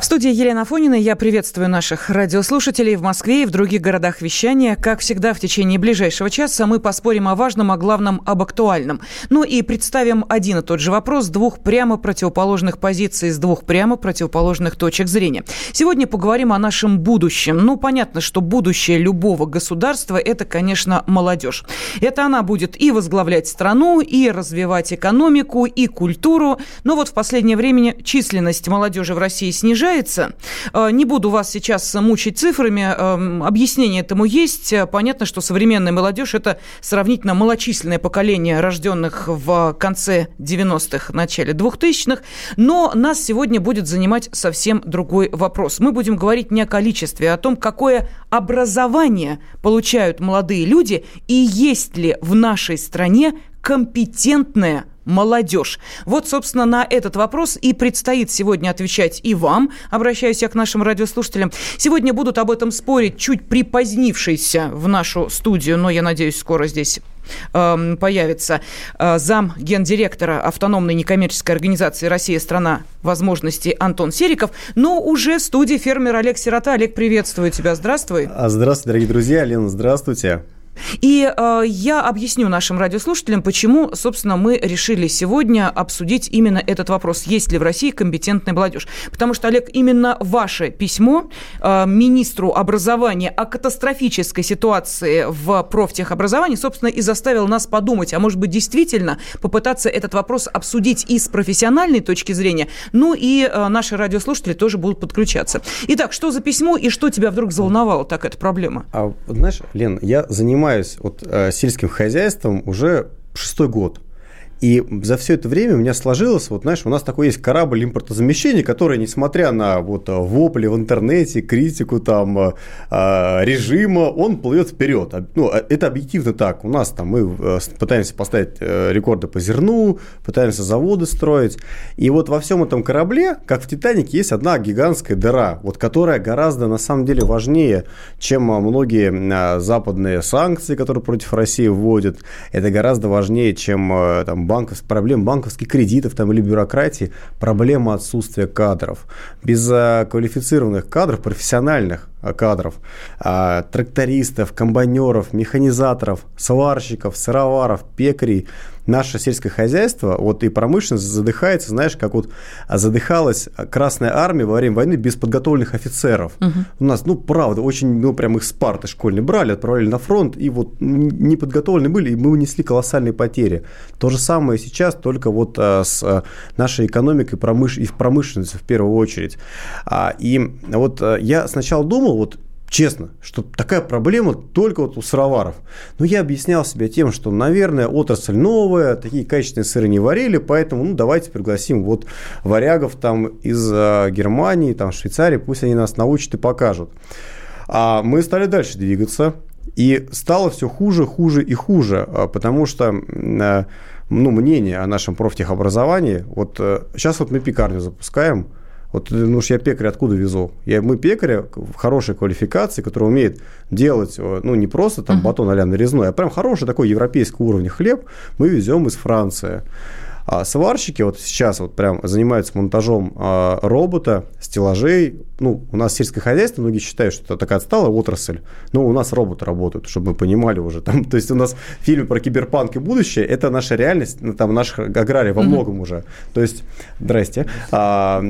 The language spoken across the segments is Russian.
В студии Елена Фонина я приветствую наших радиослушателей в Москве и в других городах вещания. Как всегда, в течение ближайшего часа мы поспорим о важном, о главном, об актуальном. Ну и представим один и тот же вопрос с двух прямо противоположных позиций, с двух прямо противоположных точек зрения. Сегодня поговорим о нашем будущем. Ну, понятно, что будущее любого государства – это, конечно, молодежь. Это она будет и возглавлять страну, и развивать экономику, и культуру. Но вот в последнее время численность молодежи в России снижается, снижается. Э, не буду вас сейчас мучить цифрами. Эм, объяснение этому есть. Понятно, что современная молодежь – это сравнительно малочисленное поколение рожденных в конце 90-х, начале 2000-х. Но нас сегодня будет занимать совсем другой вопрос. Мы будем говорить не о количестве, а о том, какое образование получают молодые люди и есть ли в нашей стране компетентное молодежь? Вот, собственно, на этот вопрос и предстоит сегодня отвечать и вам. Обращаюсь я к нашим радиослушателям. Сегодня будут об этом спорить чуть припозднившийся в нашу студию, но, я надеюсь, скоро здесь эм, появится э, зам гендиректора автономной некоммерческой организации «Россия – страна возможностей» Антон Сериков, но уже в студии фермер Олег Сирота. Олег, приветствую тебя. Здравствуй. А, здравствуйте, дорогие друзья. Лена, здравствуйте. И э, я объясню нашим радиослушателям, почему, собственно, мы решили сегодня обсудить именно этот вопрос. Есть ли в России компетентная молодежь? Потому что, Олег, именно ваше письмо э, министру образования о катастрофической ситуации в профтехобразовании, собственно, и заставило нас подумать, а может быть, действительно попытаться этот вопрос обсудить и с профессиональной точки зрения, ну и э, наши радиослушатели тоже будут подключаться. Итак, что за письмо и что тебя вдруг заволновало так эта проблема? А, знаешь, Лен, я занимаюсь занимаюсь вот, э, сельским хозяйством уже шестой год. И за все это время у меня сложилось, вот знаешь, у нас такой есть корабль импортозамещения, который, несмотря на вот вопли в интернете, критику там э, э, режима, он плывет вперед. Ну, это объективно так. У нас там мы э, пытаемся поставить рекорды по зерну, пытаемся заводы строить. И вот во всем этом корабле, как в Титанике, есть одна гигантская дыра, вот которая гораздо на самом деле важнее, чем многие западные санкции, которые против России вводят. Это гораздо важнее, чем там банков, проблем банковских кредитов там, или бюрократии, проблема отсутствия кадров. Без э, квалифицированных кадров, профессиональных кадров, э, трактористов, комбайнеров, механизаторов, сварщиков, сыроваров, пекарей, наше сельское хозяйство, вот и промышленность задыхается, знаешь, как вот задыхалась Красная Армия во время войны без подготовленных офицеров. Угу. У нас, ну, правда, очень, ну, прям их с парты школьной брали, отправляли на фронт, и вот не подготовлены были, и мы унесли колоссальные потери. То же самое сейчас, только вот а, с а, нашей экономикой промыш... и в промышленности в первую очередь. А, и вот а, я сначала думал, вот честно, что такая проблема только вот у сыроваров. Но я объяснял себе тем, что, наверное, отрасль новая, такие качественные сыры не варили, поэтому, ну, давайте пригласим вот варягов там из э, Германии, там, Швейцарии, пусть они нас научат и покажут. А мы стали дальше двигаться, и стало все хуже, хуже и хуже, а, потому что э, ну, мнение о нашем профтехобразовании, вот сейчас э, вот мы пекарню запускаем – вот, ну уж я пекарь откуда везу? Я, мы пекаря в хорошей квалификации, который умеет делать, э, ну, не просто там батон а-ля нарезной, а прям хороший такой европейского уровня хлеб мы везем из Франции. А сварщики вот сейчас вот прям занимаются монтажом а, робота, стеллажей. Ну, у нас сельское хозяйство, многие считают, что это такая отсталая отрасль. Но у нас роботы работают, чтобы мы понимали уже. Там, то есть у нас фильм про киберпанк и будущее – это наша реальность, ну, там наших аграрий во многом mm-hmm. уже. То есть, здрасте. А,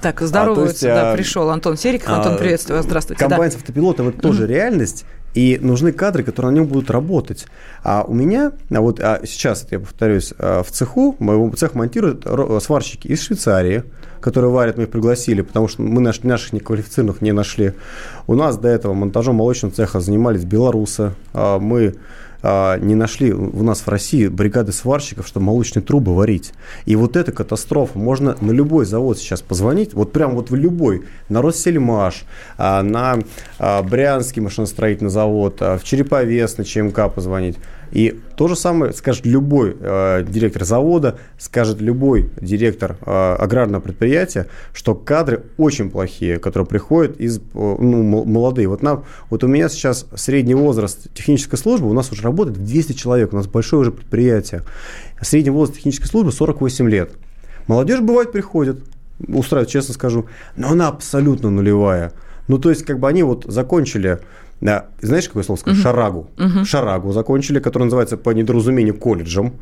так, здоровается, а, есть, да, пришел Антон Сериков. Антон, а, приветствую вас, здравствуйте. Комбайн да. с автопилотом – это тоже реальность. И нужны кадры, которые на нем будут работать. А у меня, а вот а сейчас, я повторюсь, а, в цеху, моего цех монтируют сварщики из Швейцарии, которые варят, мы их пригласили, потому что мы наш, наших неквалифицированных не нашли. У нас до этого монтажом молочного цеха занимались белорусы. А, мы а, не нашли у нас в России бригады сварщиков, чтобы молочные трубы варить. И вот это катастрофа. Можно на любой завод сейчас позвонить, вот прям вот в любой, на Россельмаш, а, на а, Брянский машиностроительный завод, в Череповец на ЧМК позвонить. И то же самое скажет любой э, директор завода, скажет любой директор э, аграрного предприятия, что кадры очень плохие, которые приходят из э, ну, молодые. Вот, нам, вот у меня сейчас средний возраст технической службы, у нас уже работает 200 человек, у нас большое уже предприятие. Средний возраст технической службы 48 лет. Молодежь бывает приходит, устраивает, честно скажу, но она абсолютно нулевая. Ну, то есть, как бы они вот закончили да, знаешь, какое слово сказать? Угу. Шарагу. Угу. Шарагу закончили, который называется по недоразумению колледжем.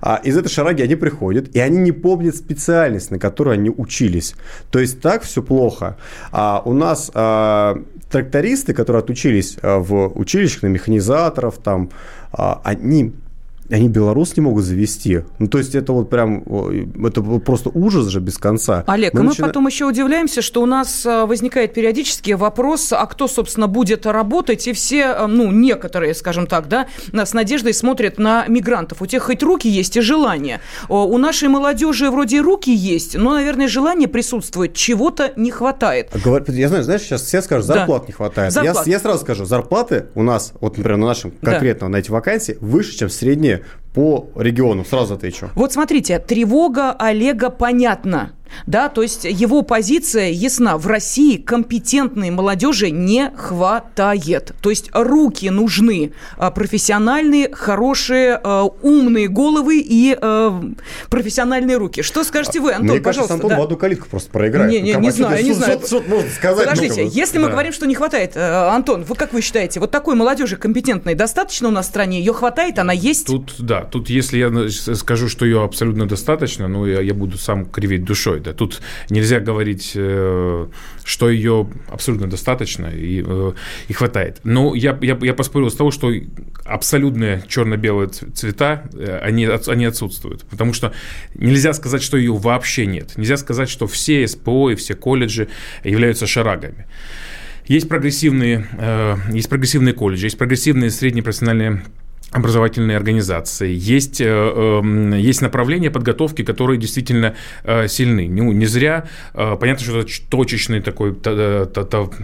А из этой шараги они приходят, и они не помнят специальность, на которой они учились. То есть так все плохо. А у нас а, трактористы, которые отучились а, в училищах на механизаторов, там, а, они они белорус не могут завести. Ну, то есть это вот прям, это просто ужас же без конца. Олег, мы, а мы начина... потом еще удивляемся, что у нас а, возникает периодически вопрос, а кто, собственно, будет работать, и все, а, ну, некоторые, скажем так, да, с надеждой смотрят на мигрантов. У тех хоть руки есть и желание. У нашей молодежи вроде руки есть, но, наверное, желание присутствует, чего-то не хватает. Я знаю, знаешь, сейчас все скажут, зарплат да. не хватает. Зарплат. Я, я сразу скажу, зарплаты у нас, вот, например, на нашем конкретно да. на эти вакансии, выше, чем средние по региону? Сразу отвечу. Вот смотрите, тревога Олега понятна да, то есть его позиция ясна. В России компетентной молодежи не хватает. То есть руки нужны а, профессиональные, хорошие, а, умные головы и а, профессиональные руки. Что скажете вы, Антон, Мне пожалуйста? Антон да. в одну калитку просто проиграет. Не, не, не знаю, не знаю. Что, что можно сказать? Подождите, ну, если мы говорим, что не хватает, э, Антон, вы как вы считаете, вот такой молодежи компетентной достаточно у нас в стране? Ее хватает, она есть? Тут, да, тут если я скажу, что ее абсолютно достаточно, ну, я, я буду сам кривить душой, да, тут нельзя говорить, э, что ее абсолютно достаточно и, э, и хватает. Но я, я, я поспорил с того, что абсолютные черно-белые цвета, э, они, они отсутствуют. Потому что нельзя сказать, что ее вообще нет. Нельзя сказать, что все СПО и все колледжи являются шарагами. Есть прогрессивные, есть прогрессивные колледжи, есть прогрессивные средние профессиональные образовательные организации, есть, э, эм, есть направления подготовки, которые действительно э, сильны. Ну, не зря, э, понятно, что это точечные такой,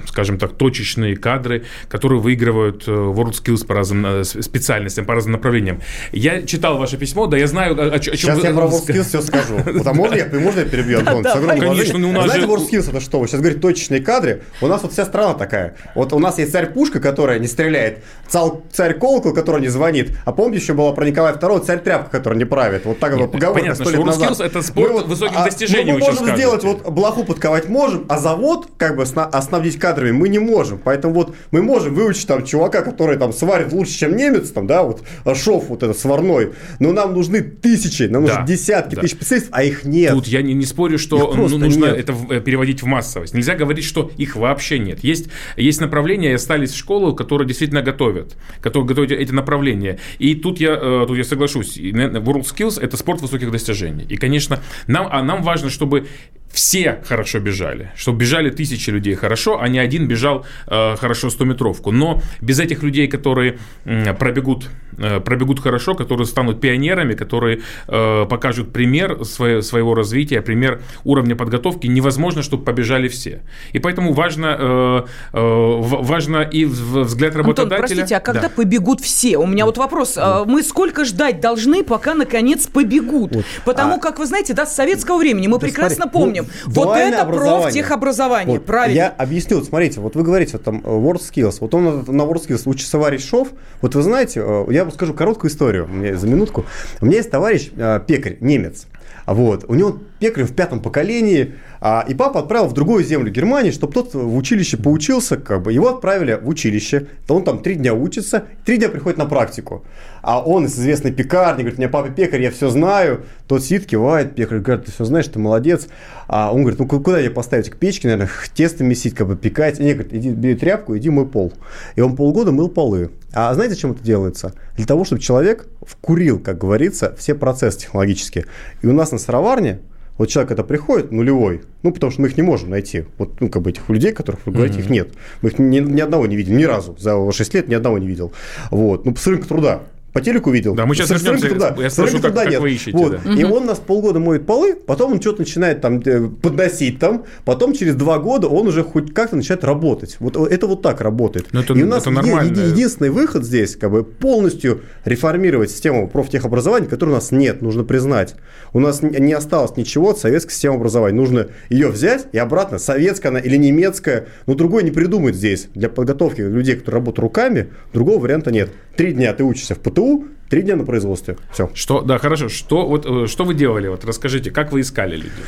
скажем так, точечные кадры, которые выигрывают WorldSkills по разным специальностям, по разным направлениям. Я читал ваше письмо, да, я знаю, о, о чем Сейчас я про WorldSkills все скажу. Потому можно я, можно я перебью, Антон? Конечно, ну у нас Знаете, WorldSkills это что? Вы сейчас говорите точечные кадры. У нас вот вся страна такая. Вот у нас есть царь-пушка, которая не стреляет, царь-колокол, который не звонит. А помните, еще было про Николая II царь тряпка, который не правит. Вот так вот поговорка Понятно, что назад. это спорт мы высоких а, достижений. Мы можем сделать, вот блоху подковать можем, а завод как бы оснабдить кадрами мы не можем. Поэтому вот мы можем выучить там чувака, который там сварит лучше, чем немец, там, да, вот шов вот этот сварной. Но нам нужны тысячи, нам да, нужны десятки да. тысяч специалистов, а их нет. Тут я не, не спорю, что ну, нужно нет. это э, переводить в массовость. Нельзя говорить, что их вообще нет. Есть, есть направления, и остались школы, которые действительно готовят, которые готовят эти направления. И тут я, э, тут я соглашусь, WorldSkills – это спорт высоких достижений. И, конечно, нам, а нам важно, чтобы все хорошо бежали, чтобы бежали тысячи людей хорошо, а не один бежал э, хорошо 100-метровку. Но без этих людей, которые э, пробегут, э, пробегут хорошо, которые станут пионерами, которые э, покажут пример свое, своего развития, пример уровня подготовки, невозможно, чтобы побежали все. И поэтому важно, э, э, важно и взгляд работодателя. Антон, простите, а когда да. побегут все? У меня вот вопрос. Вот. Мы сколько ждать должны, пока наконец побегут? Вот. Потому а... как, вы знаете, да, с советского времени мы да прекрасно смотри, помним, помним. Вот это профтехобразование, вот, правильно. Я объясню, вот смотрите, вот вы говорите, вот там э, WorldSkills, вот он на WorldSkills учится варить шов, вот вы знаете, э, я вам скажу короткую историю, мне за минутку. У меня есть товарищ э, пекарь, немец, вот, у него пекарь в пятом поколении, а, и папа отправил в другую землю Германии, чтобы тот в училище поучился, как бы его отправили в училище, то он там три дня учится, три дня приходит на практику. А он из известной пекарни, говорит, у меня папа пекарь, я все знаю. Тот сидит, кивает, пекарь говорит, ты все знаешь, ты молодец. А он говорит, ну куда я поставить к печке, наверное, тесто месить, как бы пекать. И не, говорит, иди, бери тряпку, иди мой пол. И он полгода мыл полы. А знаете, зачем это делается? Для того, чтобы человек вкурил, как говорится, все процессы технологические. И у нас на сыроварне вот человек это приходит нулевой, ну, потому что мы их не можем найти. Вот, ну, как бы этих людей, которых вы говорите, mm-hmm. их нет. Мы их ни, ни одного не видели, ни разу. За 6 лет ни одного не видел. Вот. Ну, с рынка труда По телеку видел. Да, мы сейчас С вернемся. труда. Я спрошу, как, труда как нет. вы ищете. Вот. да. И он нас полгода моет полы, потом он что-то начинает там э, подносить там, потом через два года он уже хоть как-то начинает работать. Вот это вот так работает. Ну, это- и у нас это е- нормально. еди- единственный выход здесь, как бы полностью реформировать систему профтехобразования, которой у нас нет, нужно признать. У нас не осталось ничего от советской системы образования. Нужно ее взять и обратно, советская она или немецкая, но другой не придумать здесь. Для подготовки людей, которые работают руками, другого варианта нет. Три дня ты учишься в ПТУ, три дня на производстве. Все. Что, да, хорошо. Что, вот, э, что вы делали? Вот расскажите, как вы искали людей?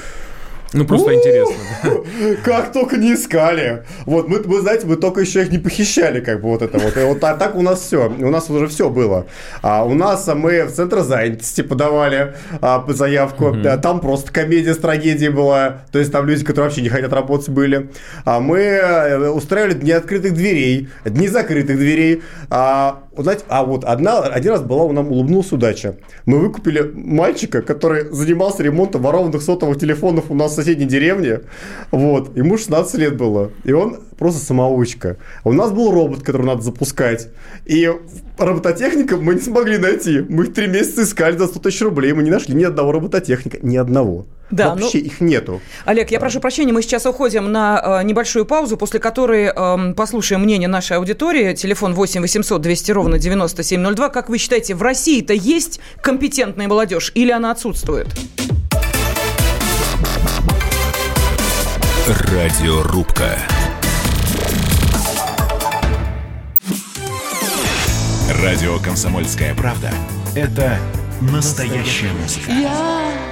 Ну, просто интересно. да. Как только не искали. Вот, мы, вы знаете, мы только еще их не похищали, как бы вот это вот. И вот а так у нас все. У нас уже все было. А у нас а, мы в центр занятости подавали а, заявку. Да, там просто комедия с трагедией была. То есть там люди, которые вообще не хотят работать, были. А мы э, устраивали дни открытых дверей, дни закрытых дверей. А, вот знаете, а вот одна, один раз была у нам улыбнулась удача. Мы выкупили мальчика, который занимался ремонтом ворованных сотовых телефонов у нас в соседней деревне. Вот. Ему 16 лет было. И он просто самоучка. У нас был робот, который надо запускать. И робототехника мы не смогли найти. Мы их три месяца искали за 100 тысяч рублей. Мы не нашли ни одного робототехника. Ни одного. Да, Вообще ну- их нету. Олег, я прошу прощения, мы сейчас уходим на э, небольшую паузу, после которой э, послушаем мнение нашей аудитории. Телефон 8 800 200 ровно 9702. Как вы считаете, в России-то есть компетентная молодежь или она отсутствует? Радиорубка. Радио «Комсомольская правда» — это настоящая музыка. Я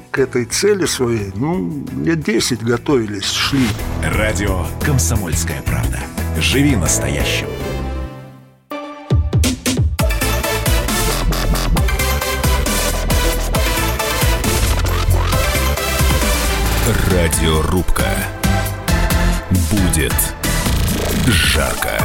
к этой цели своей, ну, лет 10 готовились, шли. Радио «Комсомольская правда». Живи настоящим. Радиорубка. Будет жарко.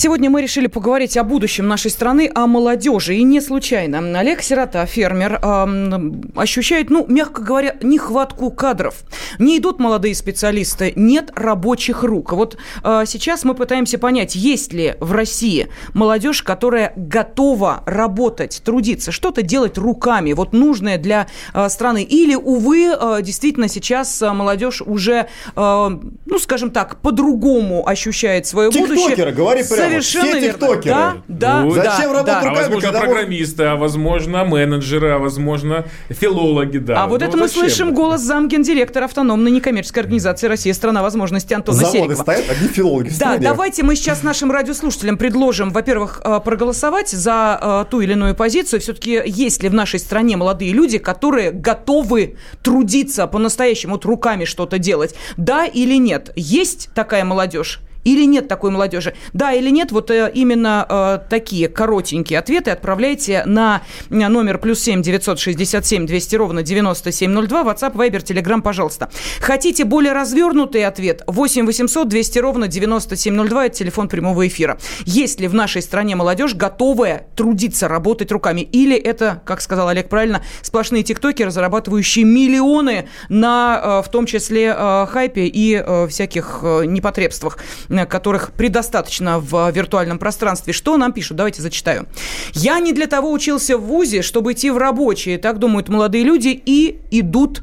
Сегодня мы решили поговорить о будущем нашей страны, о молодежи. И не случайно. Олег Сирота, фермер, эм, ощущает, ну, мягко говоря, нехватку кадров. Не идут молодые специалисты, нет рабочих рук. Вот э, сейчас мы пытаемся понять, есть ли в России молодежь, которая готова работать, трудиться, что-то делать руками, вот нужное для э, страны. Или, увы, э, действительно сейчас молодежь уже, э, ну, скажем так, по-другому ощущает свое будущее. Тиктокеры, говори прямо. Совершенно Все верно. тиктокеры. Да, да, Ну, да, зачем работать да. А руками, возможно, когда программисты, а возможно, менеджеры, а возможно, филологи, да. А вот Ну, это мы зачем? слышим голос замгендиректора автономной некоммерческой организации «Россия. Страна возможностей» Антона Заводы Серикова. стоят, одни филологи в Да, давайте мы сейчас нашим радиослушателям предложим, во-первых, э, проголосовать за э, ту или иную позицию. Все-таки есть ли в нашей стране молодые люди, которые готовы трудиться по-настоящему, вот руками что-то делать? Да или нет? Есть такая молодежь? Или нет такой молодежи? Да или нет, вот э, именно э, такие коротенькие ответы отправляйте на э, номер плюс семь девятьсот шестьдесят семь двести ровно девяносто семь ноль два, WhatsApp, Viber, Telegram, пожалуйста. Хотите более развернутый ответ? 8 800 200 ровно 9702, это телефон прямого эфира. Есть ли в нашей стране молодежь, готовая трудиться, работать руками? Или это, как сказал Олег правильно, сплошные тиктокеры, зарабатывающие миллионы на, в том числе, хайпе и всяких непотребствах, которых предостаточно в виртуальном пространстве. Что нам пишут? Давайте зачитаю. «Я не для того учился в ВУЗе, чтобы идти в рабочие», так думают молодые люди, и идут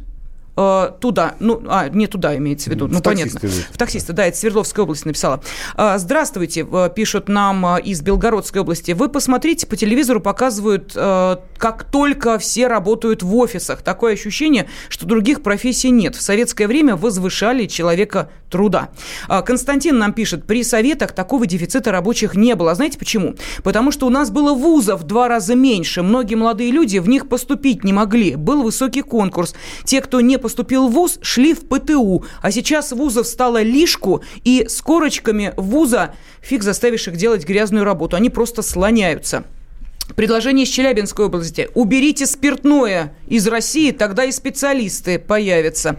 э, туда, ну, а, не туда имеется в виду, В ну, понятно. идут. В таксиста, да, это Свердловская область написала. А, Здравствуйте, э, пишут нам э, из Белгородской области. Вы посмотрите, по телевизору показывают, э, как только все работают в офисах. Такое ощущение, что других профессий нет. В советское время возвышали человека труда. А, Константин нам пишет, при советах такого дефицита рабочих не было. Знаете почему? Потому что у нас было вузов в два раза меньше. Многие молодые люди в них поступить не могли. Был высокий конкурс. Те, кто не поступил в ВУЗ, шли в ПТУ. А сейчас вузов стало лишку, и с корочками вуза фиг заставишь их делать грязную работу. Они просто слоняются. Предложение из Челябинской области. Уберите спиртное из России, тогда и специалисты появятся.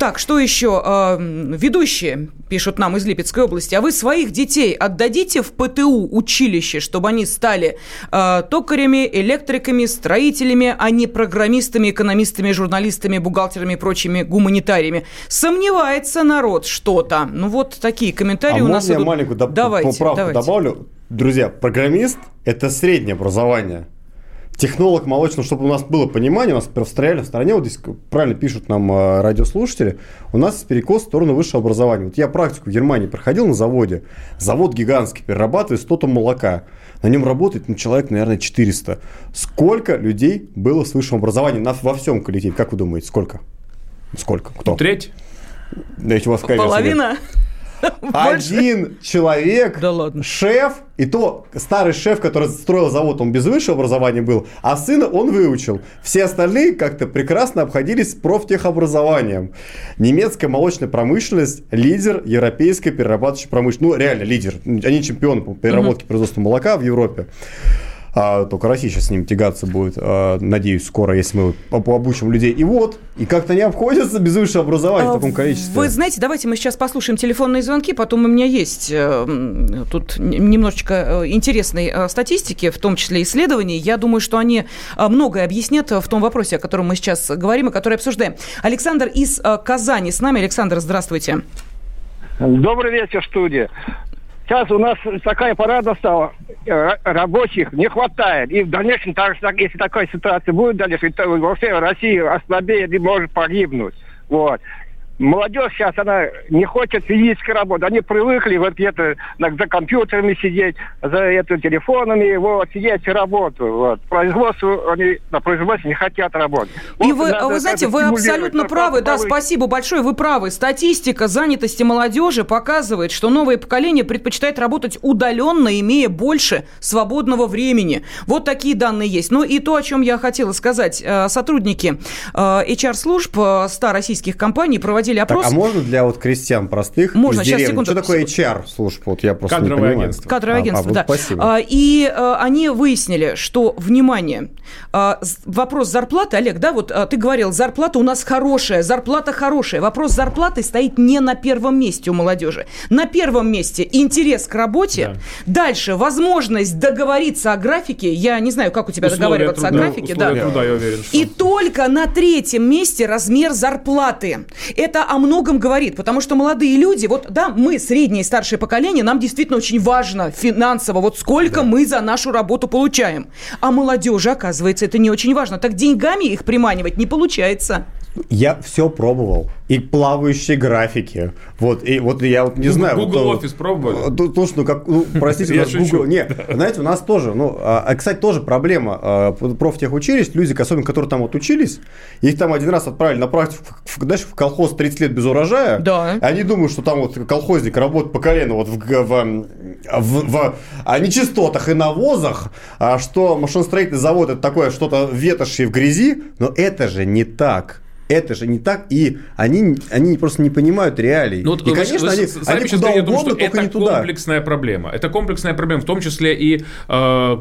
Так, что еще? Э, ведущие пишут нам из Липецкой области. А вы своих детей отдадите в ПТУ училище, чтобы они стали э, токарями, электриками, строителями, а не программистами, экономистами, журналистами, бухгалтерами и прочими гуманитариями? Сомневается народ что-то. Ну вот такие комментарии а у нас можно я идут. маленькую доп- давайте, поправку давайте. добавлю? Друзья, программист – это среднее образование. Технолог молочного, чтобы у нас было понимание, у нас в стране, в стране, вот здесь правильно пишут нам э, радиослушатели, у нас перекос в сторону высшего образования. Вот я практику в Германии проходил на заводе. Завод гигантский, перерабатывает 100 тонн молока. На нем работает ну, человек, наверное, 400. Сколько людей было с высшим образованием на, во всем коллективе? Как вы думаете, сколько? Сколько? Кто? Треть? Дайте у вас Половина? Больше? Один человек, Да ладно. шеф, и то старый шеф, который строил завод, он без высшего образования был, а сына он выучил. Все остальные как-то прекрасно обходились с профтехобразованием. Немецкая молочная промышленность – лидер европейской перерабатывающей промышленности. Ну, реально лидер. Они чемпионы по переработке производства молока в Европе. А, только Россия сейчас с ним тягаться будет, а, надеюсь, скоро, если мы об- обучим людей. И вот, и как-то не обходятся без высшего образования в таком количестве. А, Вы знаете, давайте мы сейчас послушаем телефонные звонки, потом у меня есть э, тут немножечко э, интересной э, статистики, в том числе исследований. Я думаю, что они э, многое объяснят в том вопросе, о котором мы сейчас говорим и который обсуждаем. Александр из э, Казани с нами. Александр, здравствуйте. Добрый вечер, студия. Сейчас у нас такая пора настала, э, ра- рабочих не хватает. И в дальнейшем, так, если такая ситуация будет дальше, то вообще Россия ослабеет и может погибнуть. Вот. Молодежь сейчас, она не хочет физической работы. Они привыкли вот на- за компьютерами сидеть, за это, телефонами, вот, сидеть и работу. Вот. Производство, они на производстве не хотят работать. И Вот вы, надо вы знаете, это вы абсолютно правы. Да, спасибо большое, вы правы. Статистика занятости молодежи показывает, что новое поколение предпочитает работать удаленно, имея больше свободного времени. Вот такие данные есть. Ну и то, о чем я хотела сказать. Э, Сотрудники э, HR-служб э, 100 российских компаний проводили Так, опрос. а можно для вот крестьян простых Можно, из сейчас, деревни? секунду. Что такое HR служба? Вот я просто Кадровое не понимаю. агентство. Кадровое А, агентство, а, вот да. Спасибо. А, И э, они выяснили, что, внимание, а, вопрос зарплаты, Олег, да, вот а, ты говорил, зарплата у нас хорошая, зарплата хорошая. Вопрос зарплаты стоит не на первом месте у молодежи. На первом месте интерес к работе. Дальше возможность договориться о графике. Я не знаю, как у тебя Условия договариваться труда, о графике. да. условия труда, я уверен, что... И только на третьем месте размер зарплаты. Это о многом говорит, потому что молодые люди, вот да, мы, среднее и старшее поколение, нам действительно очень важно финансово, вот сколько мы за нашу работу получаем. А молодежи, оказывается, это не очень важно. Так деньгами их приманивать не получается. Я все пробовал. И плавающие графики. Вот, и вот я вот не Google- знаю. Google вот, Office пробовали? то- то, что, ну, как, ну, простите, у нас. Google... Не, знаете, у нас тоже, ну, а, а, кстати, тоже проблема а, профтехучилищ, люди, особенно, которые там вот учились, их там один раз отправили на практику, в, знаешь, в колхоз 30 лет без урожая. Да. Они думают, что там вот колхозник работает по колено вот в, в, в, в а, нечистотах и навозах, а что машиностроительный завод это такое что-то ветошь и в грязи, но это же не так. Это же не так, и они, они просто не понимают реалий. Ну, вот и, вы- конечно, вы они, сами они сейчас куда говорите о том, угодно, что только это не туда. комплексная проблема. Это комплексная проблема, в том числе и э,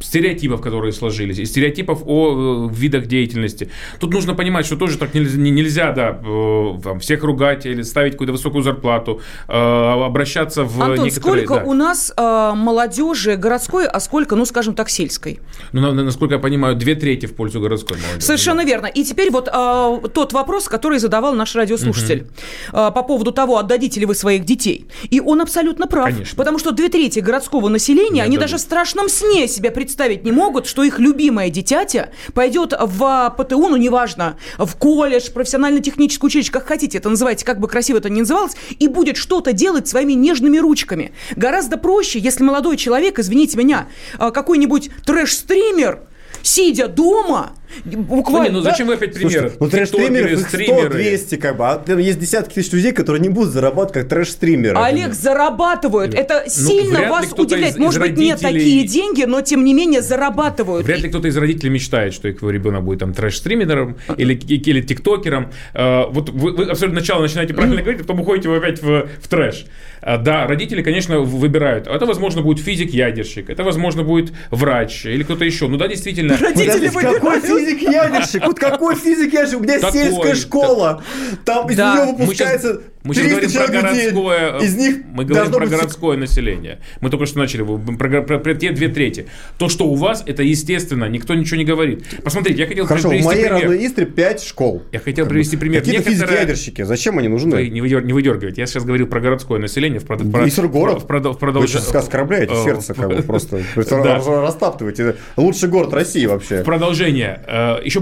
стереотипов, которые сложились, и стереотипов о э, видах деятельности. Тут нужно понимать, что тоже так нельзя, не- нельзя да, э, там, всех ругать или ставить какую-то высокую зарплату, э, обращаться в Антон, некоторые... сколько да. у нас э, молодежи городской, а сколько, ну, скажем так, сельской? Ну, на- на- насколько я понимаю, две трети в пользу городской молодежи. Совершенно верно. И теперь вот а, тот вопрос, который задавал наш радиослушатель а, по поводу того, отдадите ли вы своих детей. И он абсолютно прав. Конечно. Потому что две трети городского населения, Не они отдадут. даже в страшном сне себе представить не могут, что их любимое дитятя пойдет в ПТУ, ну неважно, в колледж, профессионально-техническое училище, как хотите это называйте, как бы красиво это ни называлось, и будет что-то делать своими нежными ручками. Гораздо проще, если молодой человек, извините меня, а, какой-нибудь трэш-стример, сидя дома, Буквально. Ну, не, ну да? зачем вы опять примеры? Слушай, ну трэш-стримеров Тиктокеры, их 100, стримеры. 200 как бы, а там есть десятки тысяч людей, которые не будут зарабатывать как трэш-стримеры. Олег, зарабатывают. Это сильно Ну, ли вас удивляет. из- Может из быть, не родителей- такие деньги, но тем не менее зарабатывают. Вряд ли кто-то из родителей мечтает, что его ребенок будет там трэш-стримером или, или тиктокером. Э, Вот вы, вы абсолютно сначала начинаете правильно говорить, а потом уходите вы опять в, в трэш. А, Да, родители, конечно, выбирают. Это, возможно, будет физик-ядерщик, это, возможно, будет врач или кто-то еще. Ну да, действительно. Родители выбирают. Физик-ядерщик? Вот какой физик-ядерщик? У меня Такой, сельская школа. Там из Да. нее выпускается мы сейчас 300 говорим про в городское, Из них мы говорим про быть городское население. Мы только что начали вы- про, про- про те две трети. То, что у вас, это естественно, никто ничего не говорит. Посмотрите, я хотел Хорошо, в привести моей пример. родной Истре 5 школ. Я хотел привести пример. Какие-то Некоторые- физики-ядерщики, зачем они Вы нужны? не, выдер- не выдергивайте. Я сейчас говорил про городское население. В, прод- про- Иср город. в прод- в продолж- Вы сейчас оскорбляете э, сердце, как бы в- просто. Растаптываете. Лучший город России вообще. Продолжение. Э, Еще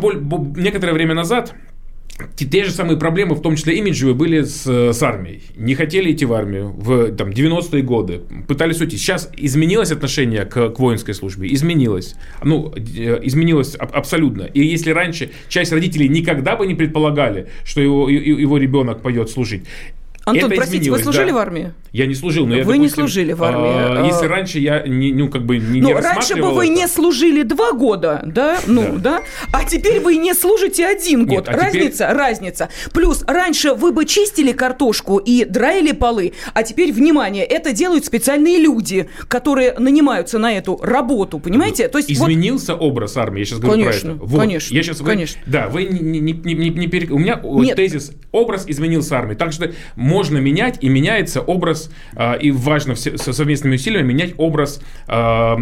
некоторое время назад те, те же самые проблемы, в том числе имиджевые, были с, э, с армией. Не хотели идти в армию в там, 90-е годы. Пытались уйти. Сейчас изменилось отношение к, к воинской службе? Изменилось. Ну, э, изменилось аб- абсолютно. И если раньше часть родителей никогда бы не предполагали, что его, его ребенок пойдет служить, Антон, это простите, вы служили да. в армии? Я не служил, но я, Вы не допустим, служили в армии. а, Если А, раньше я не, ну, как бы не, Ну, не раньше бы вы это, не служили два года, да? Ну, да. А теперь вы не служите один год. Нет, а теперь- разница, разница. Плюс раньше вы бы чистили картошку и драили полы, а теперь, внимание, это делают специальные люди, которые нанимаются на эту работу, понимаете? То есть вот Изменился образ армии, я сейчас говорю Конечно, про это. конечно, я сейчас, конечно. да, вы не, не, не, не, не пере- У меня вот Нет. тезис «образ изменился армии». Так что можно менять, и меняется образ, а, и важно все, со совместными усилиями менять образ а,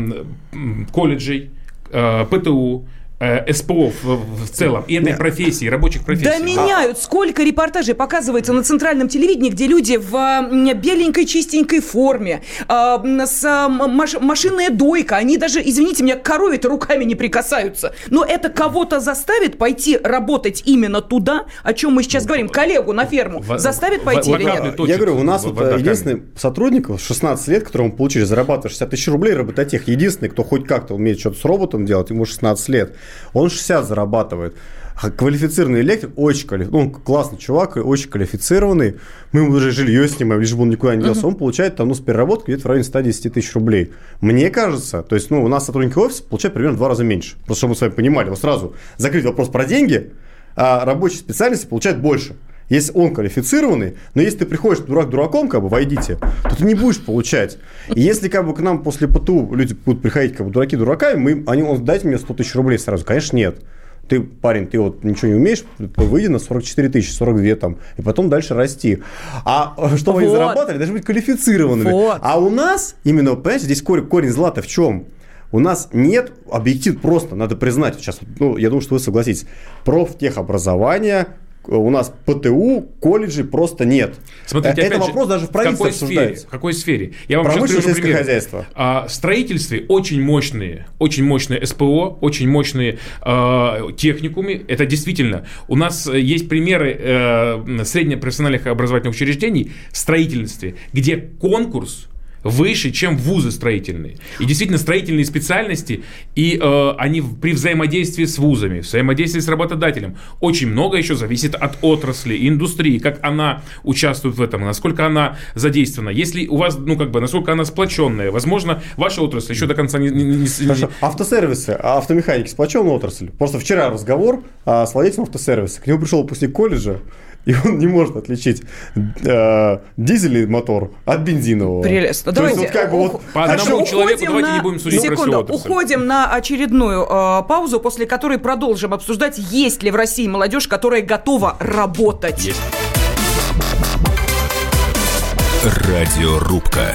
колледжей, а, ПТУ, э, СПО в, в целом, и этой профессии, рабочих профессий. Да меняют. Сколько репортажей показывается на центральном телевидении, где люди в а, беленькой чистенькой форме, а, м, с а, м, маш- машинная дойка, они даже, извините меня, к корове-то руками не прикасаются. Но это кого-то заставит пойти работать именно туда, о чем мы сейчас говорим, коллегу на ферму. в- Заставит в- пойти или локальный нет? точек Я говорю, у нас в- вот в Атакаме. единственный сотрудник, вот 16 лет, которому получили, зарабатывает 60 тысяч рублей, робототех, единственный, кто хоть как-то умеет что-то с роботом делать, ему 16 лет, он 60 зарабатывает. А Квалифицированный электрик, очень квалифицированный, ну, классный чувак, очень квалифицированный. Мы ему даже жилье снимаем, лишь бы он никуда не делся. Он получает там, ну, с переработки где-то в районе 110 тысяч рублей. Мне кажется, то есть, ну, у нас сотрудники офиса получают примерно в два раза меньше. Просто чтобы мы с вами понимали, вот сразу закрыть вопрос про деньги, а рабочие специальности получают больше. Если он квалифицированный, но если ты приходишь дурак дураком, как бы, войдите, то ты не будешь получать. И если как бы к нам после ПТУ люди будут приходить как бы дураки дураками, мы, они, он, дайте мне 100 тысяч рублей сразу. Конечно, нет. Ты, парень, ты вот ничего не умеешь, выйди на 44 тысячи, 42 там, и потом дальше расти. А э, чтобы они Вот. зарабатывали, должны быть квалифицированными. Вот. А у нас, именно, понимаете, здесь корень, корень зла-то в чем? У нас нет, объектив просто, надо признать, сейчас, ну, я думаю, что вы согласитесь, профтехобразования, э, у нас ПТУ, колледжей просто нет. Смотрите, Э, Это же, вопрос даже в в правительстве какой сфере? обсуждается. В какой сфере? Я вам сейчас Промышленное привожу сельское хозяйство. А, в строительстве очень мощные, очень мощные СПО, очень мощные э, техникумы. Это действительно. У нас э, есть примеры э, среднепрофессиональных образовательных учреждений в строительстве, где конкурс выше, чем вузы строительные. И действительно, строительные специальности, и э, они при взаимодействии с вузами, взаимодействии с работодателем, очень много еще зависит от отрасли, индустрии, как она участвует в этом, насколько она задействована. Если у вас, ну, как бы, насколько она сплоченная, возможно, ваша отрасль еще до конца не... не- не- не- Хорошо. Автосервисы, а автомеханики сплоченная отрасль. Просто вчера разговор а, с владельцем автосервиса. К нему пришел выпускник колледжа, и он не может отличить э, дизельный мотор от бензинового. Прелестно. То есть Давайте, вот как бы вот По одному Хорошо, человеку уходим давайте на- не будем судить про всю Секунду, отрасль. уходим на очередную э, паузу, после которой продолжим обсуждать, есть ли в России молодежь, которая готова работать. Есть. Радиорубка.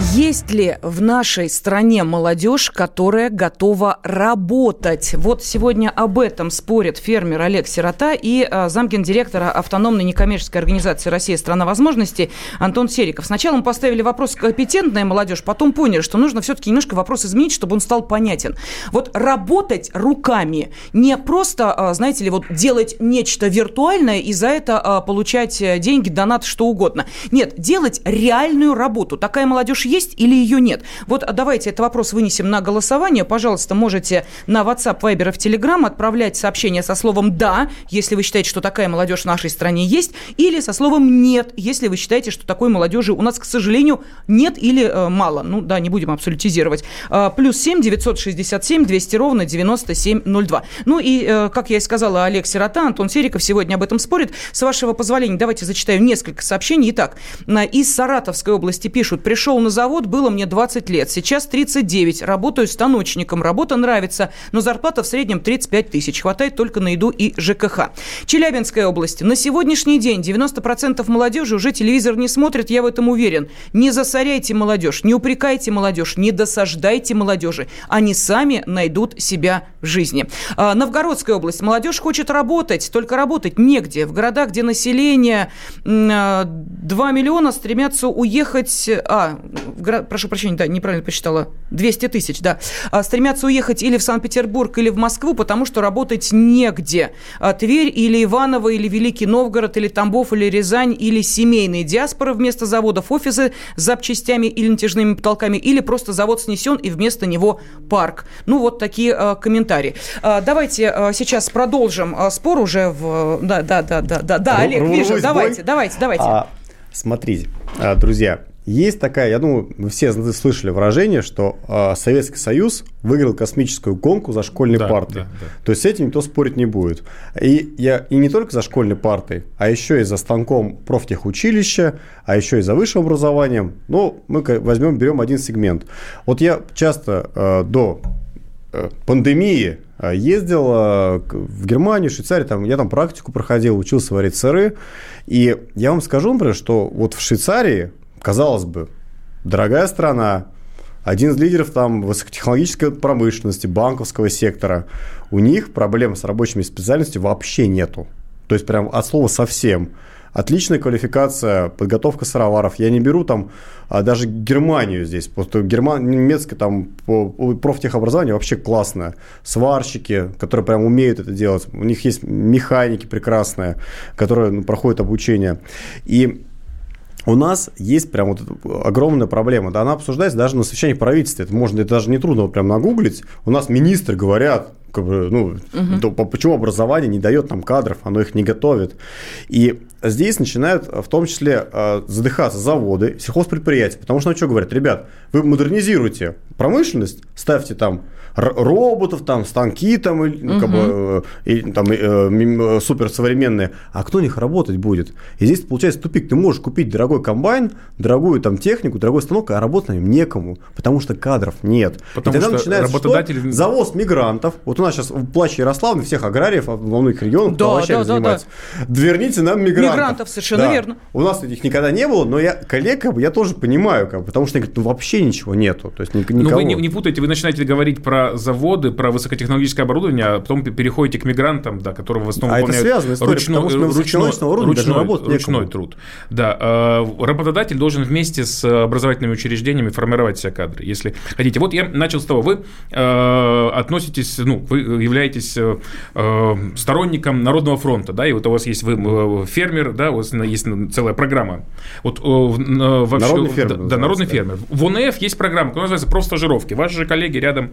Есть ли в нашей стране молодежь, которая готова работать? Вот сегодня об этом спорит фермер Олег Сирота и э, замкин директора автономной некоммерческой организации «Россия. Страна возможностей» Антон Сериков. Сначала мы поставили вопрос «компетентная молодежь», потом поняли, что нужно все-таки немножко вопрос изменить, чтобы он стал понятен. Вот работать руками, не просто, э, знаете ли, вот делать нечто виртуальное и за это э, получать э, деньги, донат, что угодно. Нет, делать реальную работу. Такая молодежь есть или ее нет? Вот а давайте этот вопрос вынесем на голосование. Пожалуйста, можете на WhatsApp, Viber в Telegram отправлять сообщение со словом «да», если вы считаете, что такая молодежь в нашей стране есть, или со словом «нет», если вы считаете, что такой молодежи у нас, к сожалению, нет или э, мало. Ну да, не будем абсолютизировать. Э, плюс 7 967 200 ровно 9702. Ну и, э, как я и сказала, Олег Сирота, Антон Сериков сегодня об этом спорит. С вашего позволения, давайте зачитаю несколько сообщений. Итак, из Саратовской области пишут, пришел на завод, было мне 20 лет, сейчас 39, работаю станочником, работа нравится, но зарплата в среднем 35 тысяч, хватает только на еду и ЖКХ. Челябинская область. На сегодняшний день 90% молодежи уже телевизор не смотрит, я в этом уверен. Не засоряйте молодежь, не упрекайте молодежь, не досаждайте молодежи. Они сами найдут себя в жизни. А, Новгородская область. Молодежь хочет работать, только работать негде. В городах, где население м, а, 2 миллиона, стремятся уехать... А, прошу прощения, да, неправильно посчитала. 200 тысяч, да. А, Стремятся уехать или в Санкт-Петербург, или в Москву, потому что работать негде. А, Тверь или Иваново, или Великий Новгород, или Тамбов, или Рязань, или семейные диаспоры вместо заводов, офисы с запчастями или натяжными потолками, или просто завод снесен и вместо него парк. Ну, вот такие а, комментарии. Давайте сейчас продолжим спор уже в... Да, да, да, да, да, да, Олег, вижу, давайте, давайте, давайте. Смотрите, друзья, есть такая, я думаю, вы все слышали выражение, что а, Советский Союз выиграл космическую гонку за школьной Да, партой. да, да. То есть с этим никто спорить не будет. И, я, и не только за школьной партой, а еще и за станком профтехучилища, а еще и за высшим образованием. Ну, мы возьмем, берем один сегмент. Вот я часто э, до э, пандемии э, ездил э, в Германию, Швейцарию, там, я там практику проходил, учился варить сыры. И я вам скажу, например, что вот в Швейцарии, казалось бы, дорогая страна, один из лидеров там высокотехнологической промышленности, банковского сектора, у них проблем с рабочими специальностями вообще нету. То есть прям от слова совсем. Отличная квалификация, подготовка сыроваров. Я не беру там а, даже Германию здесь. Просто герман, немецкое там профтехобразование вообще классное. Сварщики, которые прям умеют это делать. У них есть механики прекрасные, которые ну, проходят обучение. И у нас есть прям вот огромная проблема. Да, она обсуждается даже на совещании в правительстве. Это можно, это даже не трудно прям нагуглить. У нас министры говорят, как бы, ну, то по- почему образование не дает нам кадров, оно их не готовит. И здесь начинают в том числе э, задыхаться заводы, сельхозпредприятия, потому что, ну, что говорят, ребят, вы модернизируете промышленность, ставьте там роботов, там, станки там, ну, как бы, э, или, там, э, э, суперсовременные, а кто на них работать будет? И здесь получается тупик. Ты можешь купить дорогой комбайн, дорогую там технику, дорогой станок, а работать на нем некому, потому что кадров нет. Потому И тогда что начинается работодатель- что? завоз мигрантов. Вот у нас сейчас в плаче Ярославны всех аграриев во многих регионах Да, овощами да, да, занимаются. Верните нам мигрантов. Мигрантов, совершенно верно. У нас их никогда не было, но я коллег, как бы, я тоже понимаю, как бы, потому что они говорят, ну вообще ничего нету. То есть ни- Ну, никого. вы не, не путайте, вы начинаете говорить про заводы, про высокотехнологическое оборудование, а потом пе- переходите к мигрантам, да, которые в основном А это связанная история, потому что уровне даже ручной, ручной некому. труд. Да, э, работодатель должен вместе с образовательными учреждениями формировать все кадры, если хотите. Вот я начал с того, вы э, относитесь, ну, вы являетесь э, сторонником Народного фронта, да, и вот у вас есть вы фермер, да, у вас есть целая программа. Вот э, вообще- Народный фермер да, Да, народный да. фермер. В ОНФ есть программа, которая называется «Про стажировки». Ваши же коллеги рядом,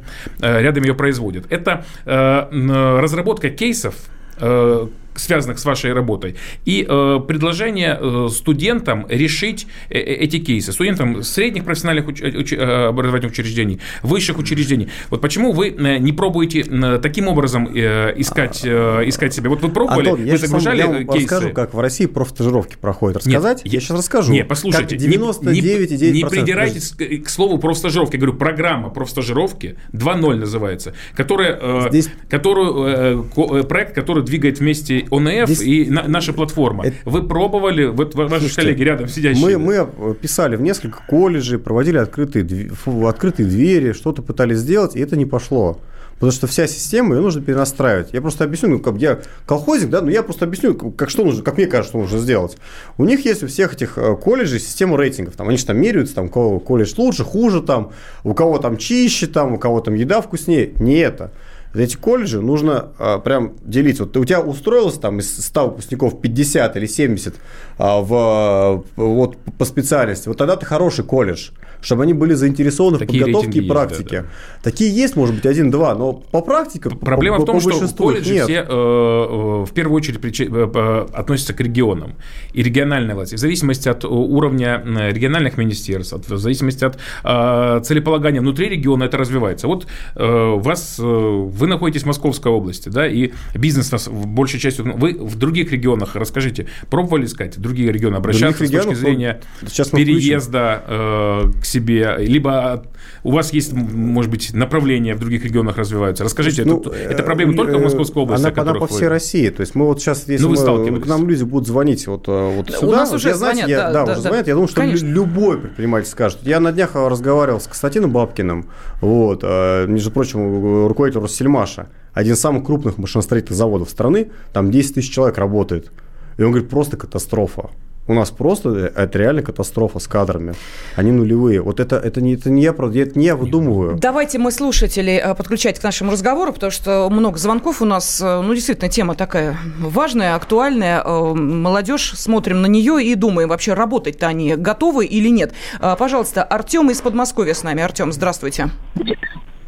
рядом ее производят. Это э, разработка кейсов, э, связанных с вашей работой, и э, предложение э, студентам решить э, э, эти кейсы. Студентам средних профессиональных уч- уч- э, образовательных учреждений, высших учреждений. Вот почему вы э, не пробуете э, таким образом э, искать, э, искать себя? Вот вы пробовали, Антон, вы загружали я э, вам кейсы? расскажу, как в России профстажировки проходят. Рассказать? Нет, я сейчас расскажу. Не, послушайте, Как не- 99,9%. не, не придирайтесь к, к слову профстажировки. Я говорю, программа профстажировки 2.0 называется, которая, э, Здесь- которую, э, э, проект, который двигает вместе ОНФ Здесь- и на- наша платформа. Вы пробовали, вот ва- ваши Слушайте, коллеги рядом сидящие? Мы, мы писали в несколько колледжей, проводили открытые, фу, открытые двери, что-то пытались сделать, и это не пошло. Потому что вся система, ее нужно перенастраивать. Я просто объясню, ну, как я колхозик, да, но я просто объясню, как, что нужно, как мне кажется, что нужно сделать. У них есть у всех этих э, колледжей система рейтингов. Там, они же там меряются, там, у кого колледж лучше, хуже, там, у кого там чище, там, у кого там еда вкуснее. Не это. Эти колледжи нужно а, прям делить. Вот у тебя устроилось там из 100 выпускников 50 или 70 а, в, вот, по специальности. Вот тогда ты хороший колледж, чтобы они были заинтересованы Такие в подготовке и рейтинги есть, практике. да, Такие есть, может быть, один-два, но по практике Проблема по, в том, по что колледжи нет. все э, э, в первую очередь причи- э, э, относятся к регионам и региональной власти. В зависимости от уровня региональных министерств, от- в зависимости от э, целеполагания внутри региона это развивается. Вот э, вас, э, вы находитесь в Московской области, да, и бизнес нас в большей частью... Вы в других регионах, расскажите, пробовали искать другие регионы, обращаться с регионах, точки зрения ну, сейчас переезда э, к себе, либо у вас есть, может быть, направления в других регионах развиваются. Расскажите, Ну, это, это проблема э, только в Московской области, Она, она по вы- всей России. То есть мы вот сейчас, если Ну, вы мы- к нам люди будут звонить вот, э, вот У сюда, нас вот уже я, знаете, звонят, я, да, да, да, уже да. звонят. Я думаю, что Конечно. любой предприниматель скажет. Я на днях разговаривал с Константином Бабкиным, вот, э, между прочим, руководитель Россельмаша, один из самых крупных машиностроительных заводов страны, там 10 тысяч человек работает. И он говорит, просто катастрофа. У нас просто э, это реально катастрофа с кадрами. Они нулевые. Вот это, это, не, это не я, правда, это не я выдумываю. Давайте мы слушателей э, подключать к нашему разговору, потому что много звонков у нас. э, Ну, действительно, тема такая важная, актуальная. Молодежь, смотрим на нее и думаем, вообще работать-то они готовы или нет. Пожалуйста, Артем из Подмосковья с нами. Артем, здравствуйте.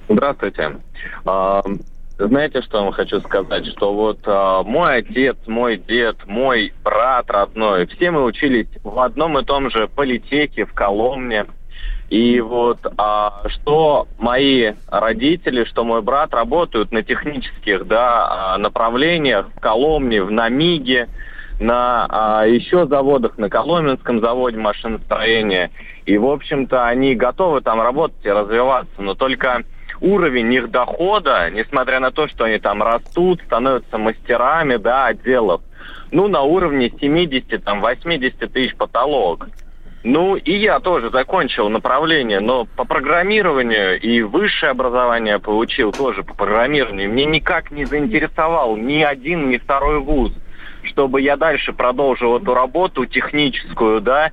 Здравствуйте. А, Знаете, что я вам хочу сказать? Что вот а, мой отец, мой дед, мой брат родной, все мы учились в одном и том же политехе в Коломне. И вот а, что мои родители, что мой брат работают на технических да, а, направлениях в Коломне, в Намиге, на а, еще заводах, на Коломенском заводе машиностроения. И, в общем-то, они готовы там работать и развиваться, но только уровень их дохода, несмотря на то, что они там растут, становятся мастерами, да, отделов, ну, на уровне 70, там, 80 тысяч потолок. Ну, и я тоже закончил направление, но по программированию и высшее образование получил тоже по программированию. Мне никак не заинтересовал ни один, ни второй вуз, чтобы я дальше продолжил эту работу техническую, да,